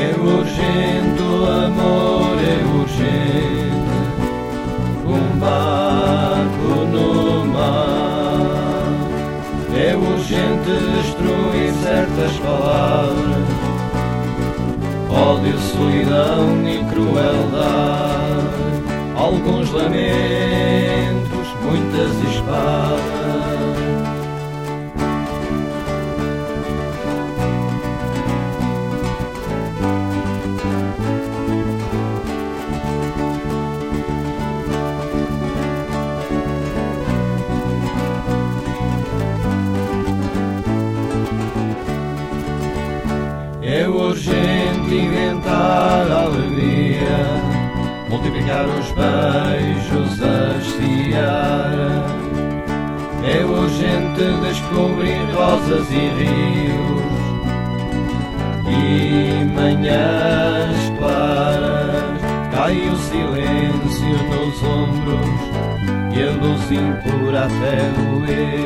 É urgente o amor, é urgente um barco no mar. É urgente destruir certas palavras, ódio, solidão e crueldade. Alguns lamentos. É urgente inventar a alegria, multiplicar os beijos, a estiar. É urgente descobrir rosas e rios e manhãs claras. Cai o silêncio nos ombros e a luz impura até doer.